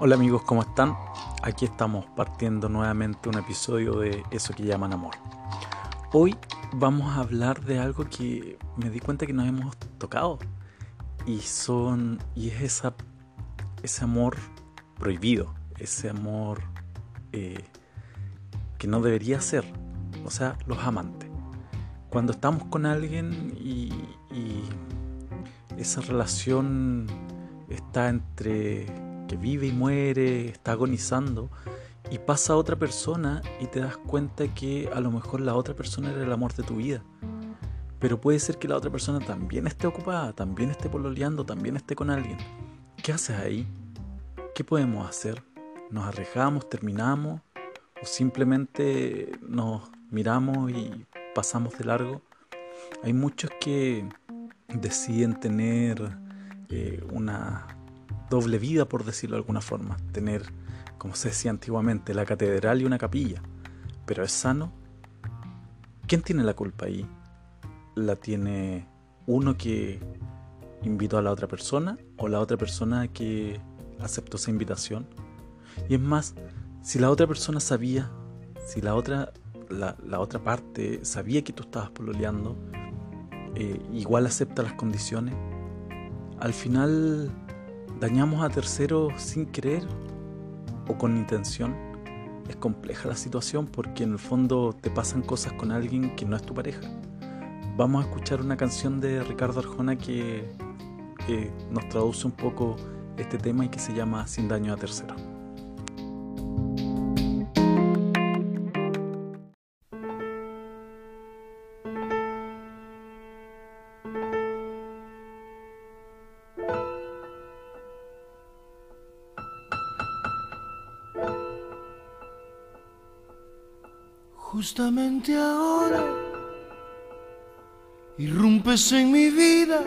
Hola amigos, ¿cómo están? Aquí estamos partiendo nuevamente un episodio de Eso que llaman amor. Hoy vamos a hablar de algo que me di cuenta que nos hemos tocado y son y es esa ese amor prohibido, ese amor eh, que no debería ser, o sea, los amantes. Cuando estamos con alguien y, y esa relación está entre que vive y muere, está agonizando, y pasa a otra persona y te das cuenta que a lo mejor la otra persona era el amor de tu vida. Pero puede ser que la otra persona también esté ocupada, también esté pololeando, también esté con alguien. ¿Qué haces ahí? ¿Qué podemos hacer? ¿Nos arrejamos, terminamos? ¿O simplemente nos miramos y pasamos de largo? Hay muchos que deciden tener eh, una doble vida, por decirlo de alguna forma. Tener, como se decía antiguamente, la catedral y una capilla. Pero es sano. ¿Quién tiene la culpa ahí? ¿La tiene uno que invitó a la otra persona o la otra persona que aceptó esa invitación? Y es más, si la otra persona sabía, si la otra, la, otra parte sabía que tú estabas pololeando, eh, igual acepta las condiciones, al final dañamos a terceros sin querer o con intención. Es compleja la situación porque en el fondo te pasan cosas con alguien que no es tu pareja. Vamos a escuchar una canción de Ricardo Arjona que, que nos traduce un poco este tema y que se llama Sin daño a terceros. Justamente ahora irrumpes en mi vida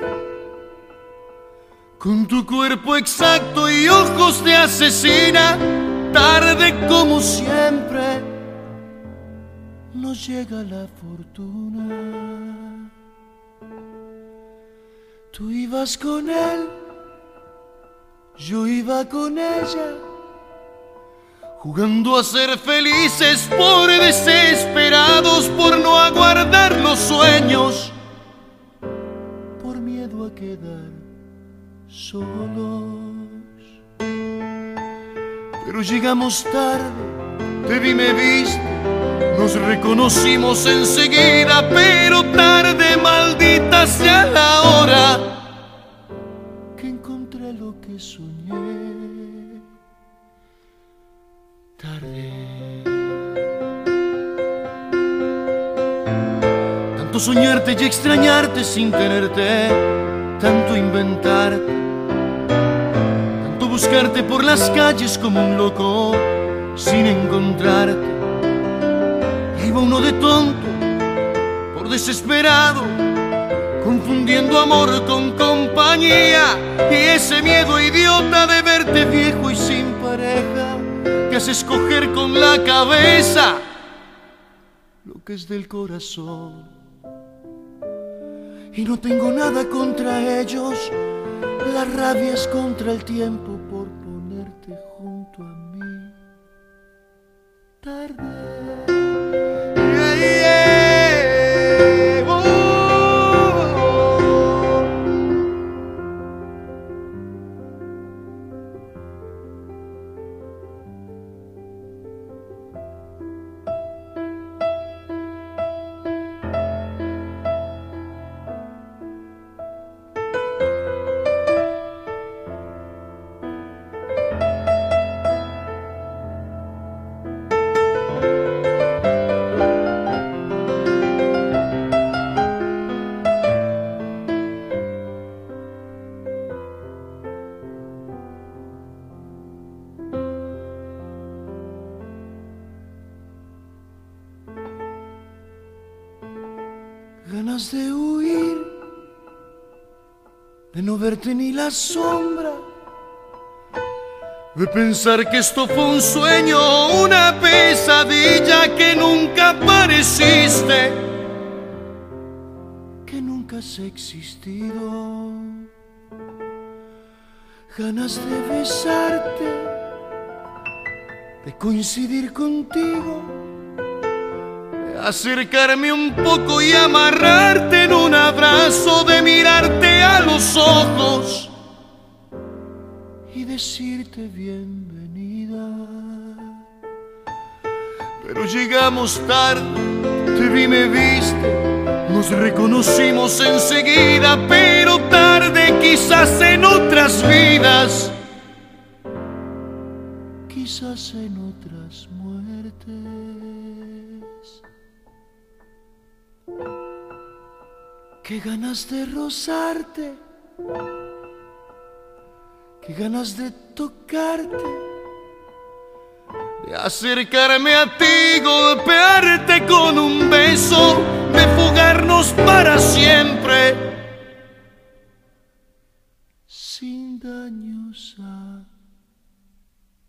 con tu cuerpo exacto y ojos de asesina. Tarde como siempre nos llega la fortuna. Tú ibas con él, yo iba con ella jugando a ser felices por desesperados, por no aguardar los sueños, por miedo a quedar solos. Pero llegamos tarde, te vi, me viste, nos reconocimos enseguida, pero tarde, maldita sea la hora que encontré lo que soñé. Tanto soñarte y extrañarte sin tenerte, tanto inventarte, tanto buscarte por las calles como un loco sin encontrarte. Y iba uno de tonto, por desesperado, confundiendo amor con compañía y ese miedo idiota de verte viejo y sin pareja que hace escoger con la cabeza lo que es del corazón. Y no tengo nada contra ellos, la rabia es contra el tiempo por ponerte junto a mí. Tarde. Verte ni la sombra, de pensar que esto fue un sueño, una pesadilla que nunca apareciste, que nunca has existido. Ganas de besarte de coincidir contigo, acercarme un poco y amarrarte en un abrazo, de mirarte a los ojos y decirte bienvenida. Pero llegamos tarde, te vi, me viste, nos reconocimos enseguida, pero tarde quizás en otras vidas quizás en otras muertes. Qué ganas de rozarte, qué ganas de tocarte, de acercarme a ti, golpearte con un beso, de fugarnos para siempre, sin daños a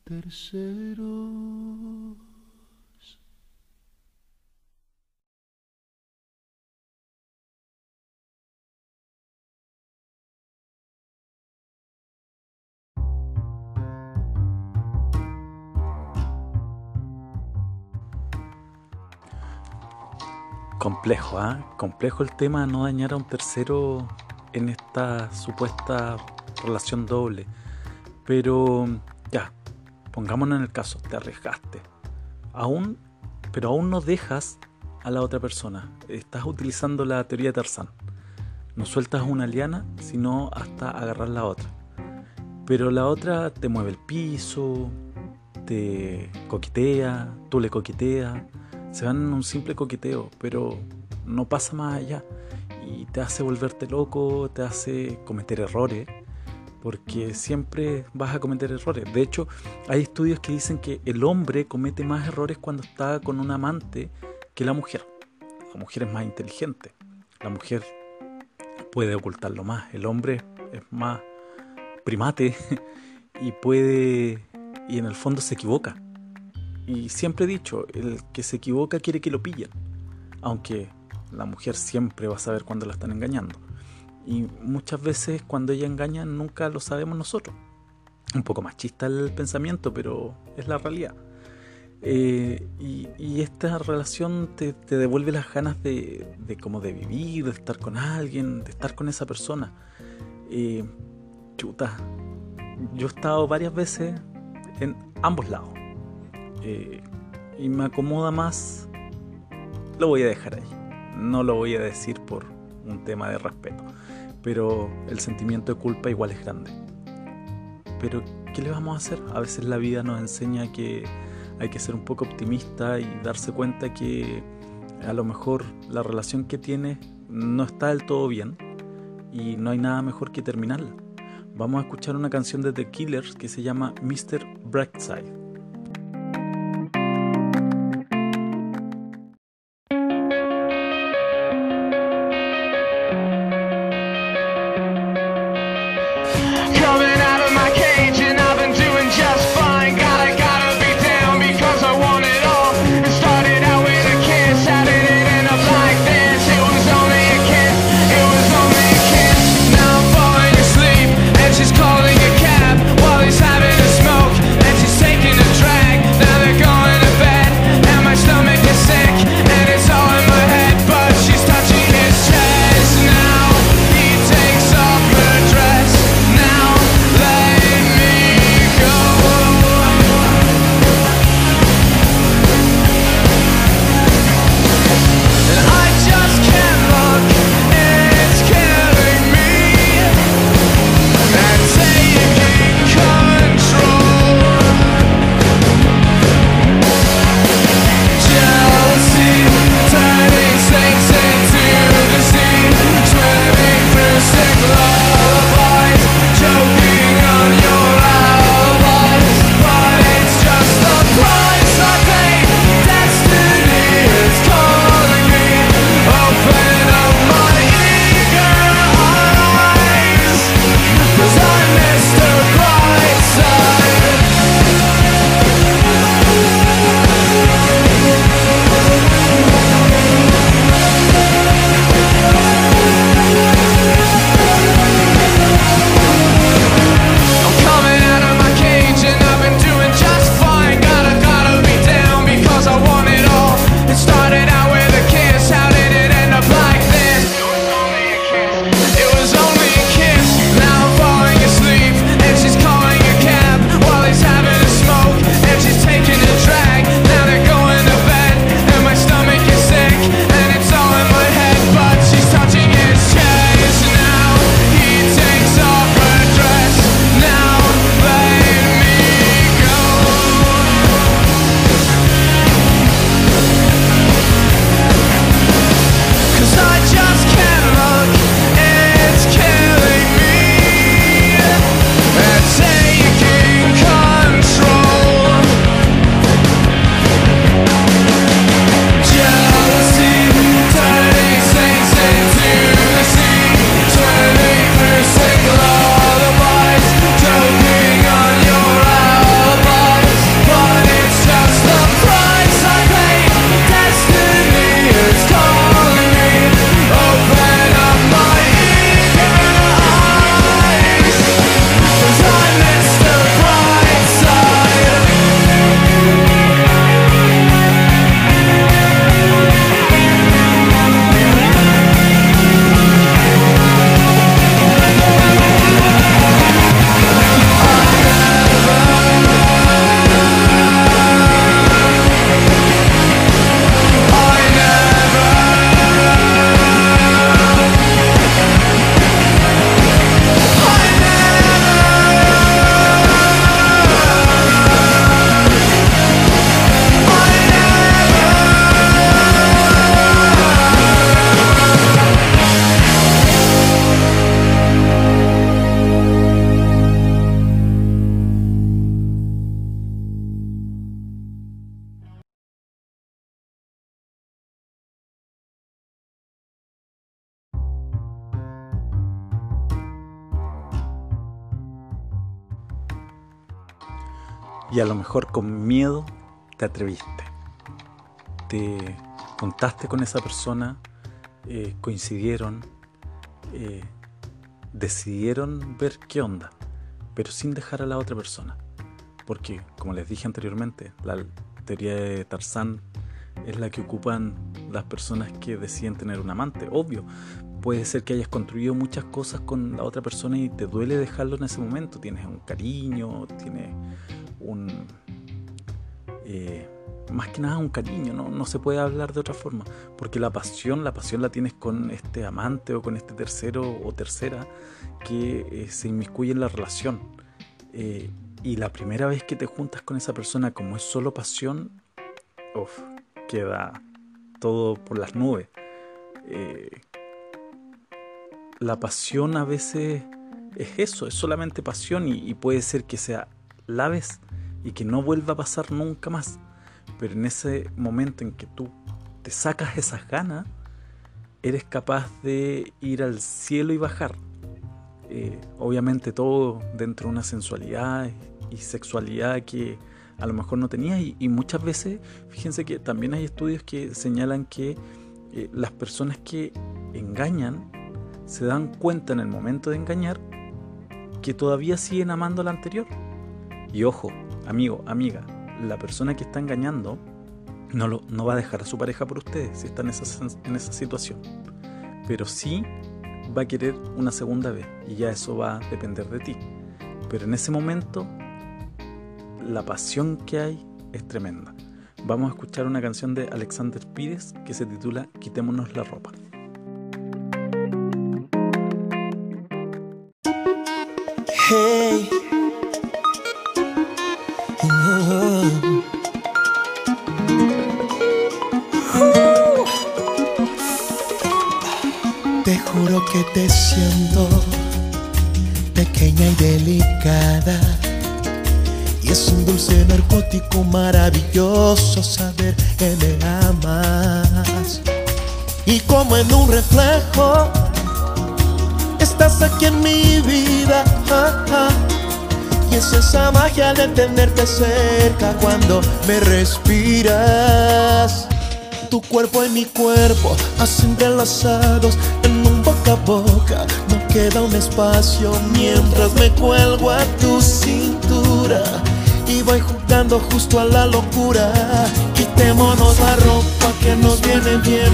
terceros. Complejo, ¿ah? Complejo el tema no dañar a un tercero en esta supuesta relación doble. Pero ya, pongámonos en el caso, te arriesgaste. Aún, pero aún no dejas a la otra persona. Estás utilizando la teoría de Tarzán. No sueltas una liana, sino hasta agarrar la otra. Pero la otra te mueve el piso, te coquetea, tú le coqueteas. Se en un simple coqueteo, pero no pasa más allá. Y te hace volverte loco, te hace cometer errores porque siempre vas a cometer errores. De hecho, hay estudios que dicen que el hombre comete más errores cuando está con un amante que la mujer. La mujer es más inteligente, la mujer puede ocultarlo más, el hombre es más primate y puede y en el fondo se equivoca. Y siempre he dicho, el que se equivoca quiere que lo pillen, aunque la mujer siempre va a saber cuando la están engañando. Y muchas veces cuando ella engaña nunca lo sabemos nosotros. Un poco machista el pensamiento, pero es la realidad. Eh, y, esta relación te, devuelve las ganas de, de, como de vivir, de estar con alguien, de estar con esa persona. Eh, chuta, yo he estado varias veces en ambos lados. Eh, y me acomoda más, lo voy a dejar ahí. No lo voy a decir por un tema de respeto pero el sentimiento de culpa igual es grande. Pero, ¿qué le vamos a hacer? A veces la vida nos enseña que hay que ser un poco optimista y darse cuenta que a lo mejor la relación que tienes no está del todo bien y no hay nada mejor que terminarla. Vamos a escuchar una canción de The Killers que se llama Mr. Brightside. Y a lo mejor con miedo te atreviste. Te contaste con esa persona, eh, coincidieron, eh, decidieron ver qué onda, pero sin dejar a la otra persona. Porque, como les dije anteriormente, la teoría de Tarzán es la que ocupan las personas que deciden tener un amante. Obvio, puede ser que hayas construido muchas cosas con la otra persona y te duele dejarlo en ese momento. Tienes un cariño, tienes un... Eh, más que nada un cariño, ¿no? no se puede hablar de otra forma, porque la pasión, la pasión la tienes con este amante o con este tercero o tercera que eh, se inmiscuye en la relación. Eh, y la primera vez que te juntas con esa persona, como es solo pasión, uf, queda todo por las nubes. la pasión a veces es eso, es solamente pasión y, y puede ser que sea la vez y que no vuelva a pasar nunca más. Pero en ese momento en que tú te sacas esas ganas, eres capaz de ir al cielo y bajar. Eh, obviamente todo dentro de una sensualidad y sexualidad que a lo mejor no tenías y, muchas veces, fíjense que también hay estudios que señalan que eh, las personas que engañan se dan cuenta en el momento de engañar que todavía siguen amando a la anterior. Y ojo, amigo, amiga, la persona que está engañando no, lo, no va a dejar a su pareja por ustedes si está en esa, en esa situación. Pero sí va a querer una segunda vez y ya eso va a depender de ti. Pero en ese momento la pasión que hay es tremenda. Vamos a escuchar una canción de Alexander Pires que se titula Quitémonos la ropa. Te juro que te siento pequeña y delicada. Y es un dulce narcótico maravilloso saber que me amas. Y como en un reflejo, estás aquí en mi vida. Y es esa magia de tenerte cerca cuando me respiras. Tu cuerpo y mi cuerpo, así entrelazados a boca. No queda un espacio mientras me cuelgo a tu cintura. Y voy jugando justo a la locura. Quitémonos la ropa que nos viene bien.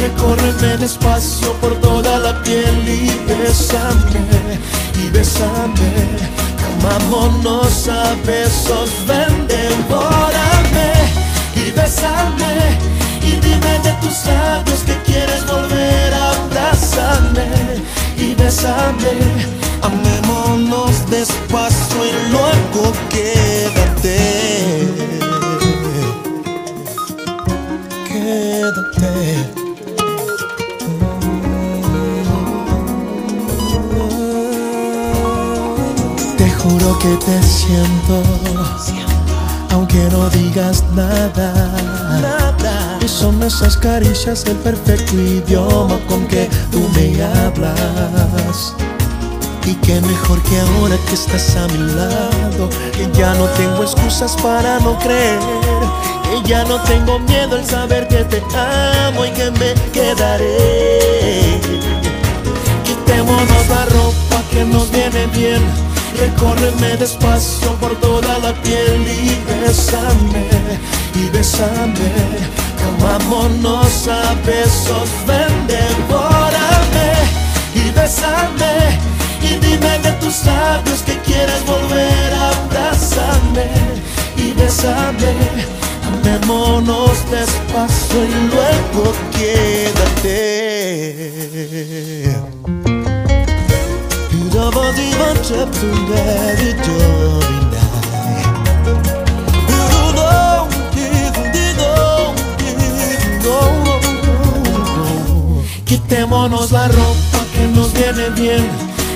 Recórreme despacio por toda la piel y bésame, y bésame Amámonos a besos, ven, devórame y besame y dime Amémonos despacio y luego quédate. Quédate. Juro que te siento, aunque no digas nada. nada. Son esas caricias el perfecto idioma con que tú me hablas. Y qué mejor que ahora que estás a mi lado, que ya no tengo excusas para no creer, que ya no tengo miedo al saber que te amo y que me quedaré. Quitémonos la ropa que nos viene bien Recórreme despacio por toda la piel y besame, y besame. Amámonos a besos, ven, devórame y besame. Y dime de tus labios que quieres volver a abrazarme y besame. Amémonos despacio y luego quédate. Quitémonos la ropa que nos viene bien.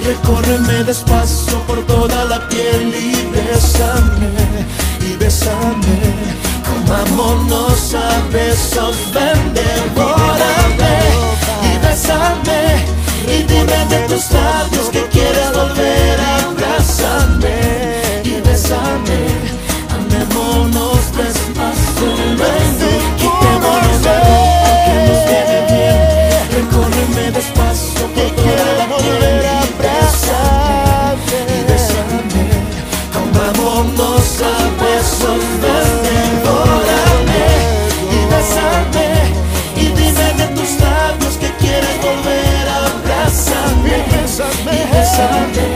Recórreme despacio por toda la piel y besame, y besame. Comámonos a besos, ven, devórame y besame. Y dime de tus labios que quieres volver a abrazarme y besarme. abrazo que quiere volver a abrazarme y besarme. Aún vámonos a besos desde y besarme y dime de tus labios que quieres volver a abrazarme y besarme.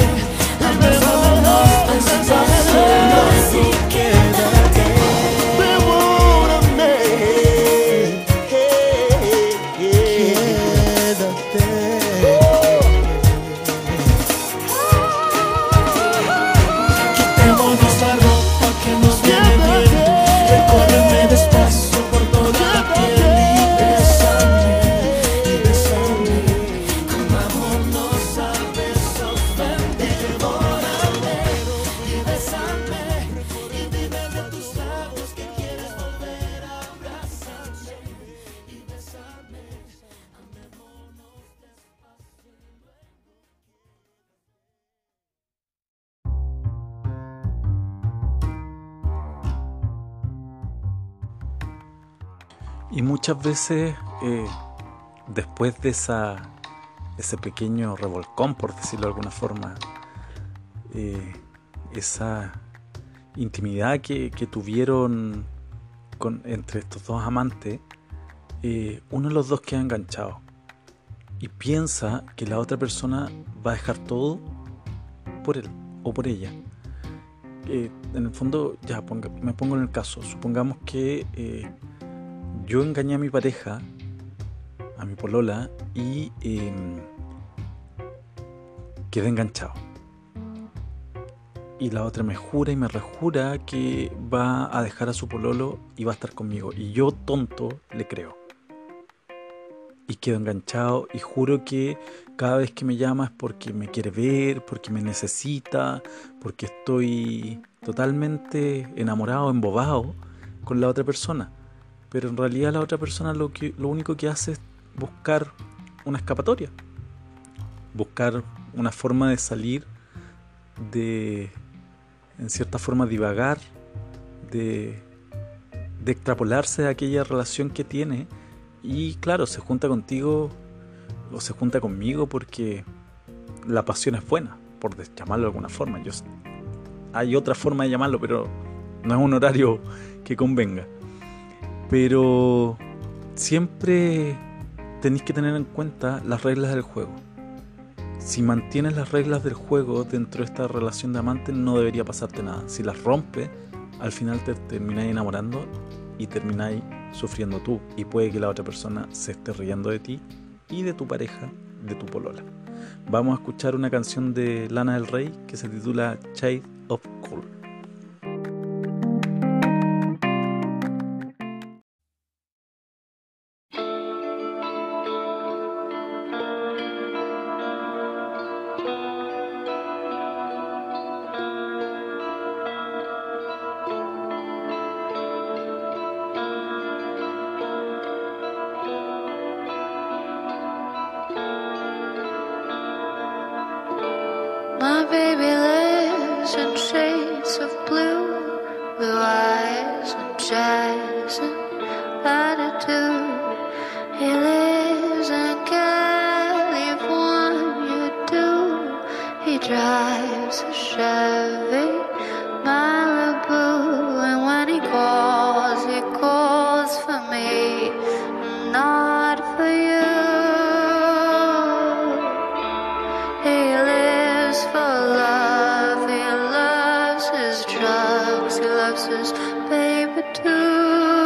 Y muchas veces, eh, después de esa, ese pequeño revolcón, por decirlo de alguna forma, eh, esa intimidad que, tuvieron con, entre estos dos amantes, eh, uno de los dos queda enganchado y piensa que la otra persona va a dejar todo por él o por ella. Eh, en el fondo, ya me pongo en el caso, supongamos que yo engañé a mi pareja, a mi polola, y em, quedé enganchado. Y la otra me jura y me rejura que va a dejar a su pololo y va a estar conmigo. Y yo, tonto, le creo y quedo enganchado y juro que cada vez que me llama es porque me quiere ver, porque me necesita, porque estoy totalmente enamorado, embobado con la otra persona. Pero en realidad la otra persona lo, que, lo único que hace es buscar una escapatoria, buscar una forma de salir, de en cierta forma divagar, de, de extrapolarse de aquella relación que tiene y claro, se junta contigo o se junta conmigo porque la pasión es buena, por llamarlo de alguna forma. Yo, hay otra forma de llamarlo, pero no es un horario que convenga. Pero siempre tenéis que tener en cuenta las reglas del juego. Si mantienes las reglas del juego dentro de esta relación de amante, no debería pasarte nada. Si las rompes, al final te termináis enamorando y termináis sufriendo tú y puede que la otra persona se esté riendo de ti y de tu pareja, de tu polola. Vamos a escuchar una canción de Lana del Rey que se titula Child of Cool. baby, too.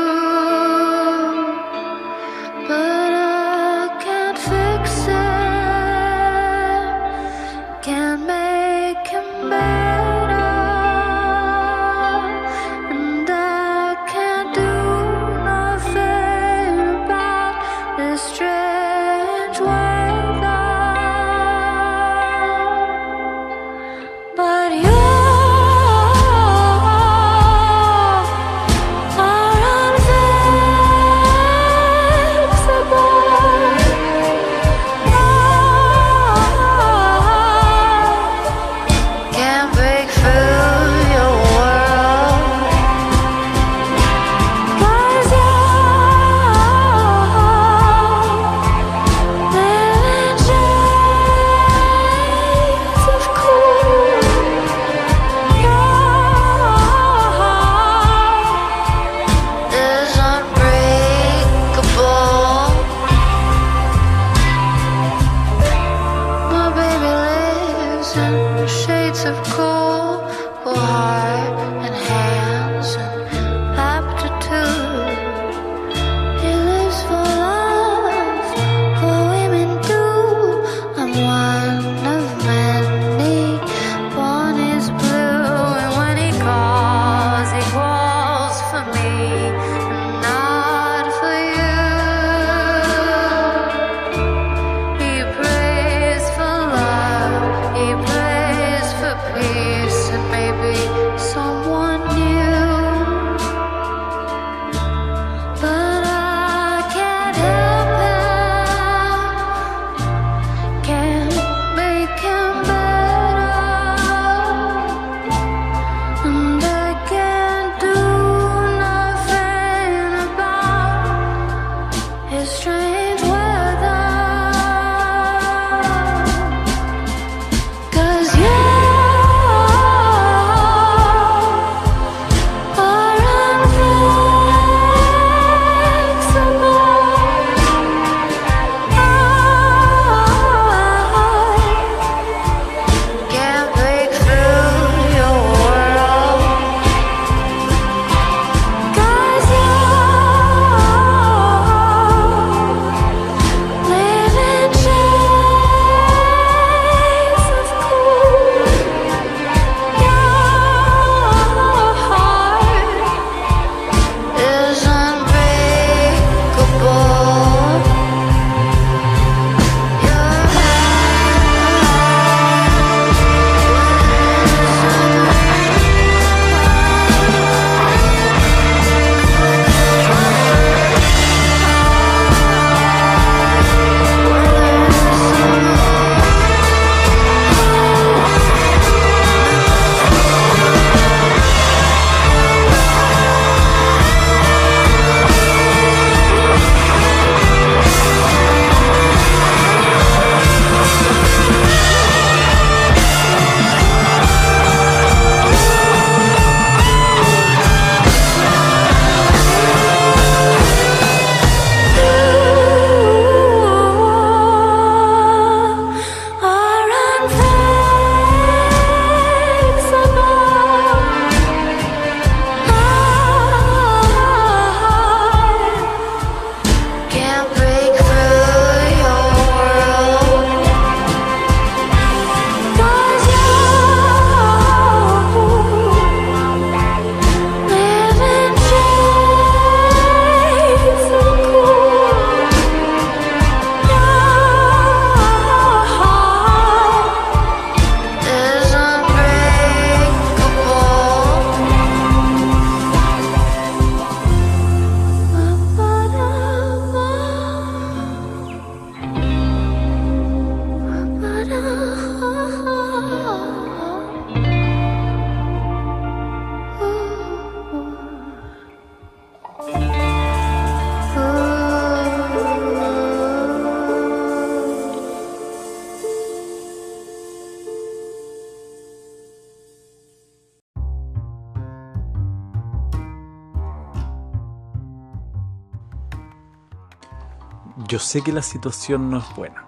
Yo sé que la situación no es buena.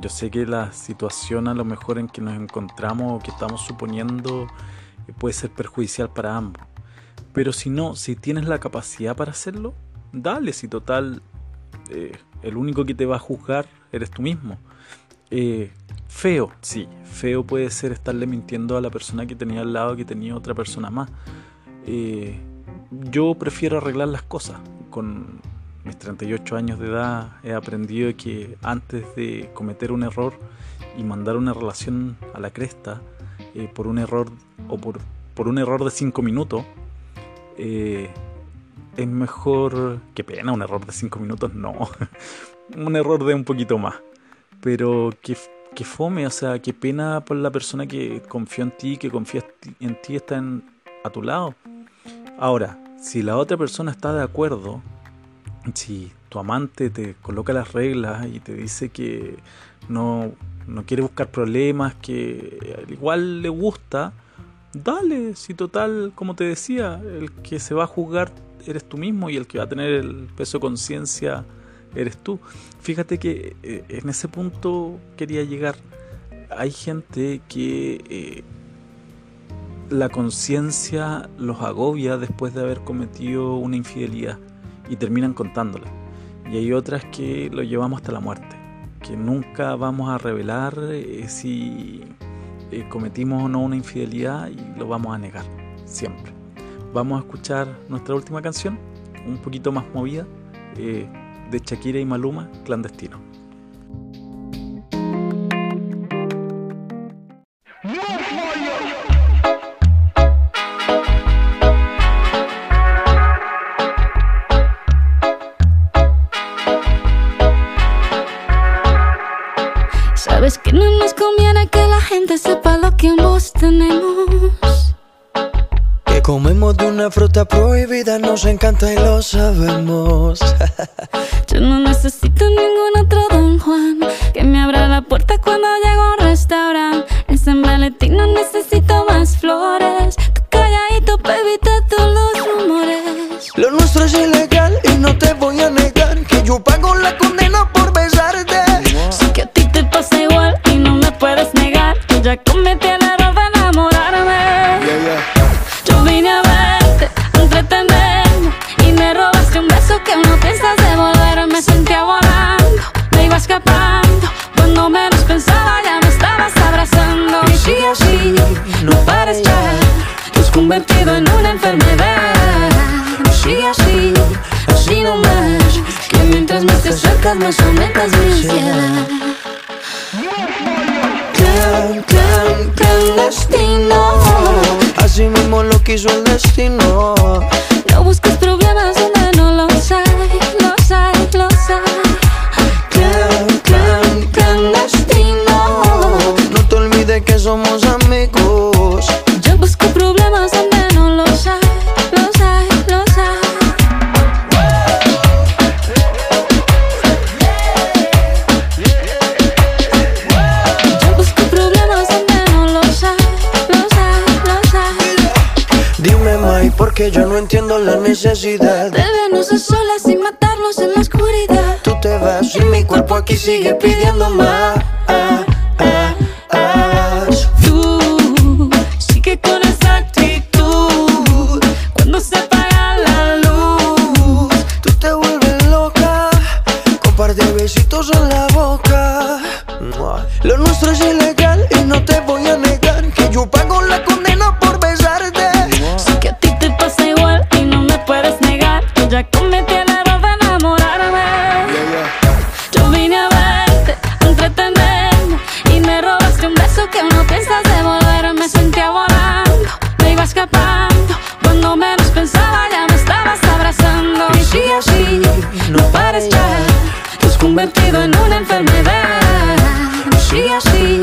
Yo sé que la situación a lo mejor en que nos encontramos o que estamos suponiendo eh, puede ser perjudicial para ambos. Pero si no, si tienes la capacidad para hacerlo, dale, si total, eh, el único que te va a juzgar eres tú mismo. Eh, feo, sí, feo puede ser estarle mintiendo a la persona que tenía al lado que tenía otra persona más. yo prefiero arreglar las cosas con mis 38 años de edad he aprendido que antes de cometer un error y mandar una relación a la cresta eh, por un error o por, por un error de 5 minutos, eh, es mejor. Qué pena, un error de 5 minutos, no. un error de un poquito más. Pero que, que, fome, o sea, qué pena por la persona que confió en ti, que confía en ti, está a tu lado. Ahora, si la otra persona está de acuerdo si tu amante te coloca las reglas y te dice que no, quiere buscar problemas, que al igual le gusta, dale, si total, como te decía, el que se va a juzgar eres tú mismo y el que va a tener el peso de conciencia eres tú. Fíjate que eh, en ese punto quería llegar. Hay gente que eh, la conciencia los agobia después de haber cometido una infidelidad y terminan contándola. Y hay otras que lo llevamos hasta la muerte, que nunca vamos a revelar eh, si eh, cometimos o no una infidelidad y lo vamos a negar, siempre. Vamos a escuchar nuestra última canción, un poquito más movida, eh, de Shakira y Maluma, Clandestino. Encanta y lo sabemos. Yo no necesito ningún otro Don Juan que me abra la puerta cuando llego a un restaurante. En San Valentín no necesito más flores. Tu calladito para evitar todos los rumores. Lo nuestro es ilegal que yo no entiendo la necesidad de vernos a solas y matarnos en la oscuridad. Tú te vas y mi cuerpo aquí sigue pidiendo más. Convertido en una enfermedad. Así,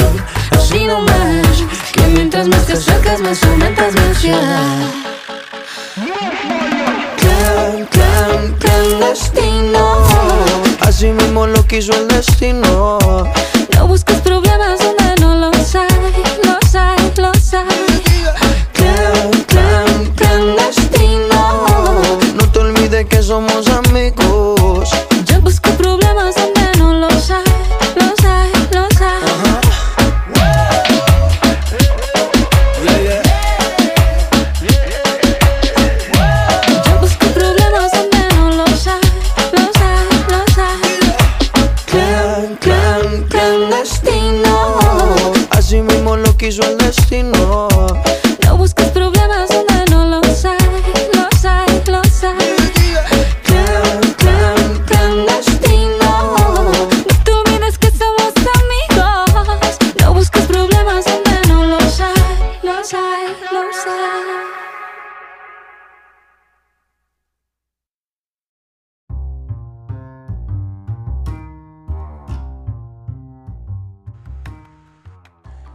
así no más, que mientras más te acercas más aumentas mi ansiedad clan, clandestino. Así mismo lo quiso el destino. No busques problemas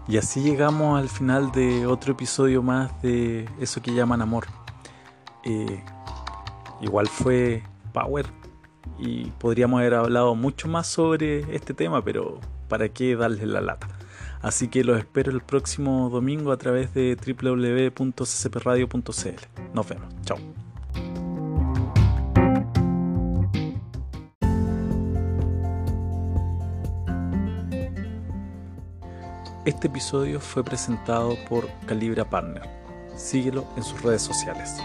Y así llegamos al final de otro episodio más de eso que llaman amor. Eh, igual fue Power y podríamos haber hablado mucho más sobre este tema, pero ¿para qué darle la lata? Así que los espero el próximo domingo a través de www.ccpradio.cl. Nos vemos. Chao. Este episodio fue presentado por Calibra Partner. Síguelo en sus redes sociales.